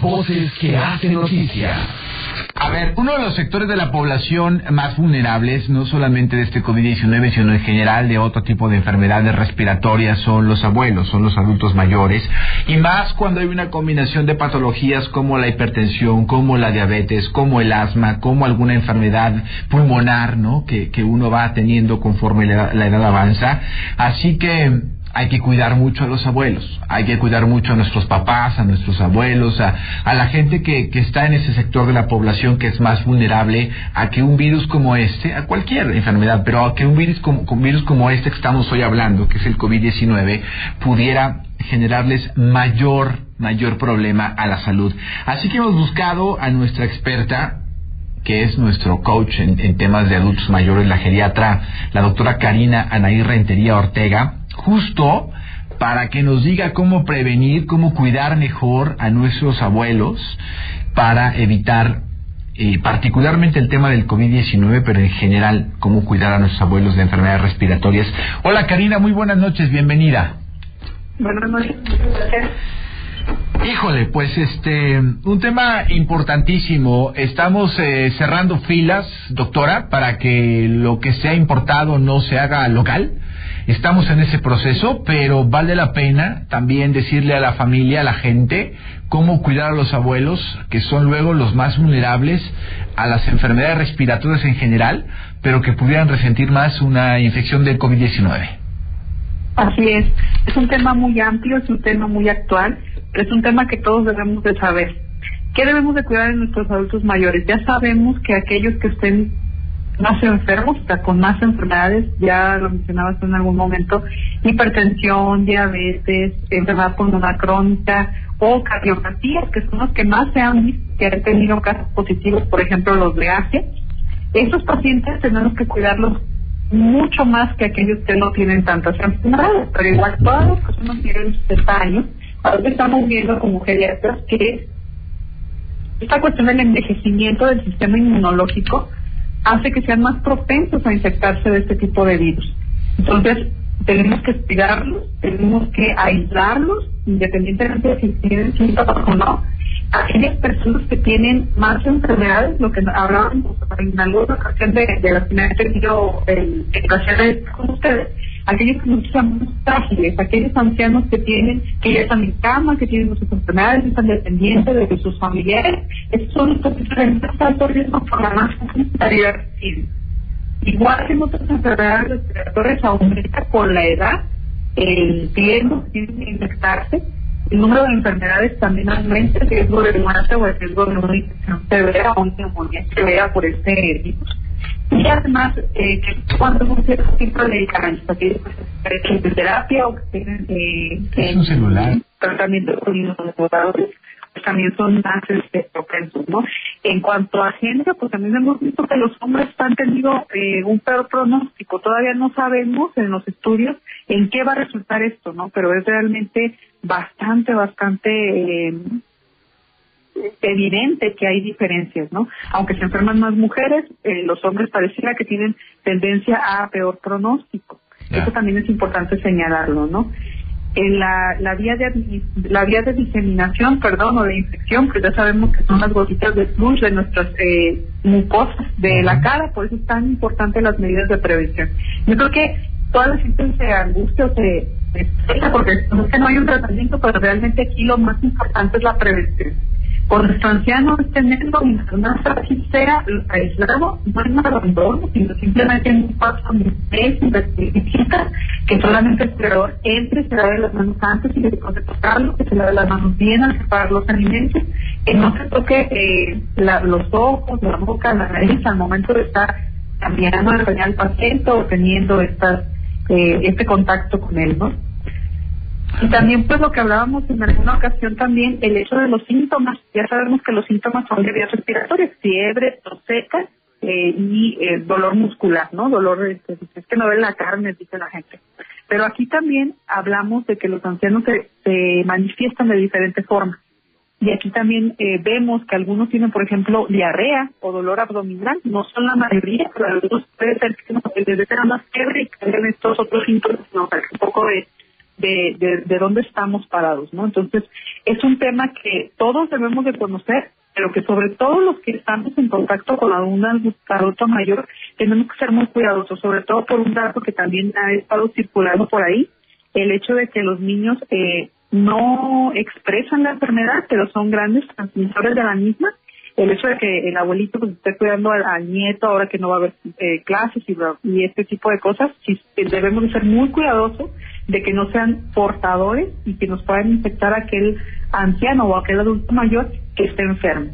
Voces que hacen noticia. A ver, uno de los sectores de la población más vulnerables, no solamente de este COVID-19, sino en general de otro tipo de enfermedades respiratorias, son los abuelos, son los adultos mayores, y más cuando hay una combinación de patologías como la hipertensión, como la diabetes, como el asma, como alguna enfermedad pulmonar, ¿no? Que, que uno va teniendo conforme la edad avanza. Así que hay que cuidar mucho a los abuelos, hay que cuidar mucho a nuestros papás, a nuestros abuelos, a, la gente que, que, está en ese sector de la población que es más vulnerable a que un virus como este, a cualquier enfermedad, pero a que un virus como, virus como este que estamos hoy hablando, que es el COVID-19, pudiera generarles mayor, mayor problema a la salud. Así que hemos buscado a nuestra experta, que es nuestro coach en, en, temas de adultos mayores, la geriatra, la doctora Karina Anaí Rentería Ortega, justo para que nos diga cómo prevenir, cómo cuidar mejor a nuestros abuelos para evitar eh, particularmente el tema del COVID-19, pero en general cómo cuidar a nuestros abuelos de enfermedades respiratorias. Hola Karina, muy buenas noches, bienvenida. Buenas noches. Híjole, pues este, un tema importantísimo. Estamos eh, cerrando filas, doctora, para que lo que sea importado no se haga local. Estamos en ese proceso, pero vale la pena también decirle a la familia, a la gente, cómo cuidar a los abuelos, que son luego los más vulnerables a las enfermedades respiratorias en general, pero que pudieran resentir más una infección del COVID-19. Así es, es un tema muy amplio, es un tema muy actual, es un tema que todos debemos de saber. ¿Qué debemos de cuidar en nuestros adultos mayores? Ya sabemos que aquellos que estén más enfermos, o sea, con más enfermedades, ya lo mencionabas en algún momento, hipertensión, diabetes, enfermedad pulmonar crónica o cardiopatías, que son los que más se han visto que han tenido casos positivos, por ejemplo, los de Asia. Esos pacientes tenemos que cuidarlos mucho más que aquellos que no tienen tantas enfermedades, pero igual todas las personas tienen 60 años, ahora estamos viendo como geriatras que esta cuestión del envejecimiento del sistema inmunológico hace que sean más propensos a infectarse de este tipo de virus. Entonces, tenemos que cuidarlos, tenemos que aislarlos, independientemente de si tienen síntomas o no. Aquellas personas que tienen más enfermedades, lo que hablábamos en alguna ocasión de, de las que me han tenido el, el con ustedes, aquellos que son más frágiles, aquellos ancianos que tienen, que ya están en cama, que tienen muchas enfermedades, están dependientes de sus familiares, esos son los que tienen más alto riesgo por la más complejidad Igual que en otras enfermedades respiratorias aumenta con la edad el riesgo que tienen de infectarse, el número de enfermedades también aumenta, el riesgo de muerte o el riesgo de una infección severa o una neumonía severa por este virus. Y además, eh, que cuando un cierto tipo de medicamentos, que es terapia o que tienen eh, un celular. tratamiento con inmunomoduladores, pues también son más este, propensos, ¿no? En cuanto a género, pues también hemos visto que los hombres han tenido eh, un peor pronóstico. Todavía no sabemos en los estudios en qué va a resultar esto, ¿no? Pero es realmente bastante, bastante eh, evidente que hay diferencias, ¿no? Aunque se enferman más mujeres, eh, los hombres pareciera que tienen tendencia a peor pronóstico. Yeah. Eso también es importante señalarlo, ¿no? En la, la vía de la vía de diseminación, perdón, o de infección, pues ya sabemos que son las gotitas de flush de nuestras eh, mucosas de la cara, por eso es tan importante las medidas de prevención. Yo creo que toda la gente se angustia o se, se porque es que no hay un tratamiento, pero realmente aquí lo más importante es la prevención con nuestro anciano es tenerlo mientras fácil sea aislado, no es un abandono, sino simplemente en un paso significa que solamente el cuidador entre, se lave las manos antes y después de tocarlo, que se lave las manos bien al preparar los alimentos, que no se toque eh, la, los ojos, la boca, la nariz al momento de estar cambiando pañal al paciente o teniendo estas, eh, este contacto con él, ¿no? Y también, pues lo que hablábamos en alguna ocasión también, el hecho de los síntomas. Ya sabemos que los síntomas son de vías respiratorias, fiebre, tos seca eh, y eh, dolor muscular, ¿no? Dolor, este, es que no ve la carne, dice la gente. Pero aquí también hablamos de que los ancianos se, se manifiestan de diferentes formas. Y aquí también eh, vemos que algunos tienen, por ejemplo, diarrea o dolor abdominal. No son la mayoría, pero algunos puede ser que no, tener más fiebre y tengan estos otros síntomas, no, un poco de de, de, de dónde estamos parados, ¿no? Entonces, es un tema que todos debemos de conocer, pero que sobre todo los que estamos en contacto con algún adulto mayor, tenemos que ser muy cuidadosos, sobre todo por un dato que también ha estado circulando por ahí, el hecho de que los niños eh, no expresan la enfermedad, pero son grandes transmisores de la misma. El hecho de que el abuelito pues, esté cuidando al, nieto ahora que no va a haber eh, clases y, y, este tipo de cosas, sí, debemos de ser muy cuidadosos de que no sean portadores y que nos puedan infectar a aquel anciano o aquel adulto mayor que esté enfermo.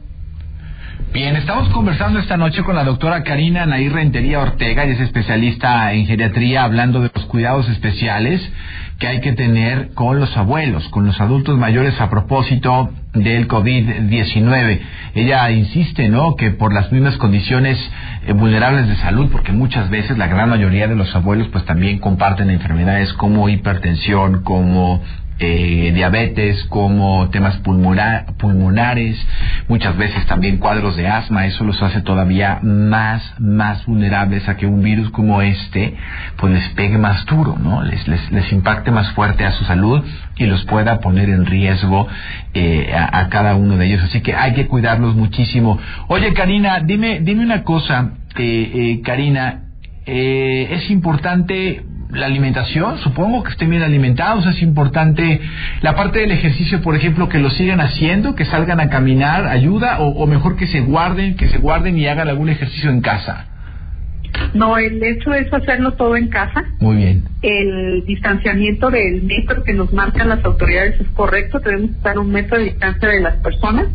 Bien, estamos conversando esta noche con la doctora Karina Nair Rentería Ortega, y es especialista en geriatría, hablando de los cuidados especiales que hay que tener con los abuelos, con los adultos mayores a propósito del COVID-19. Ella insiste, ¿no?, que por las mismas condiciones eh, vulnerables de salud, porque muchas veces la gran mayoría de los abuelos pues también comparten enfermedades como hipertensión, como eh, diabetes, como temas pulmonares, muchas veces también cuadros de asma, eso los hace todavía más, más vulnerables a que un virus como este, pues les pegue más duro, ¿no? Les, les, impacte más fuerte a su salud y los pueda poner en riesgo eh, a, cada uno de ellos. Así que hay que cuidarlos muchísimo. Oye, Karina, dime, dime una cosa, eh, eh Karina, eh, es importante la alimentación, supongo que estén bien alimentados, es importante la parte del ejercicio, por ejemplo, que lo sigan haciendo, que salgan a caminar, ayuda, o, mejor que se guarden, que se guarden y hagan algún ejercicio en casa. No, el hecho es hacerlo todo en casa. Muy bien. El distanciamiento del metro que nos marcan las autoridades es correcto. Tenemos que estar un metro de distancia de las personas.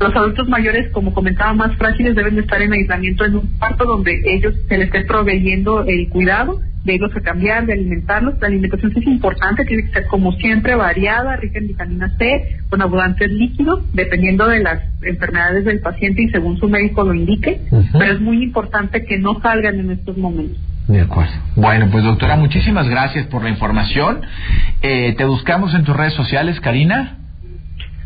Los adultos mayores, como comentaba, más frágiles deben de estar en aislamiento en un cuarto donde ellos se les esté proveyendo el cuidado de irlos a cambiar, de alimentarlos. La alimentación es importante, tiene que ser como siempre variada, rica en vitamina C, con abundantes líquidos, dependiendo de las enfermedades del paciente y según su médico lo indique. Pero es muy importante que no salgan en estos momentos. De acuerdo. Bueno, pues doctora, muchísimas gracias por la información. Eh, te buscamos en tus redes sociales, Karina.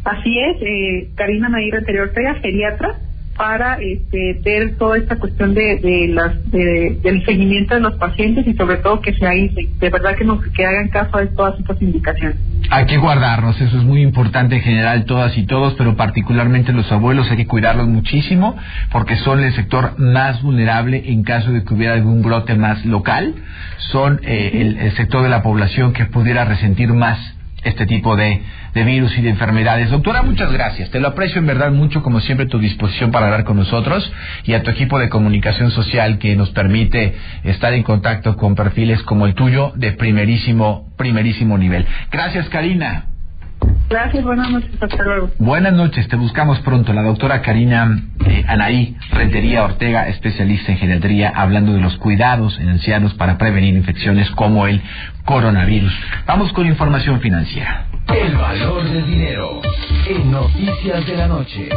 Así es, eh, Karina Nair Anterior geriatra para este, ver toda esta cuestión de, de las del seguimiento de los pacientes y sobre todo que se de verdad que nos que hagan caso de todas estas indicaciones. Hay que guardarnos, eso es muy importante en general todas y todos, pero particularmente los abuelos hay que cuidarlos muchísimo porque son el sector más vulnerable en caso de que hubiera algún brote más local, son eh, el sector de la población que pudiera resentir más este tipo de, virus y de enfermedades. Doctora, muchas gracias. Te lo aprecio en verdad mucho, como siempre, tu disposición para hablar con nosotros y a tu equipo de comunicación social que nos permite estar en contacto con perfiles como el tuyo de primerísimo, primerísimo nivel. Gracias, Karina. Gracias, buenas noches, hasta luego. Buenas noches, te buscamos pronto. La doctora Karina eh, Anaí Rentería Ortega, especialista en geriatría, hablando de los cuidados en ancianos para prevenir infecciones como el coronavirus. Vamos con información financiera. El valor del dinero en Noticias de la Noche.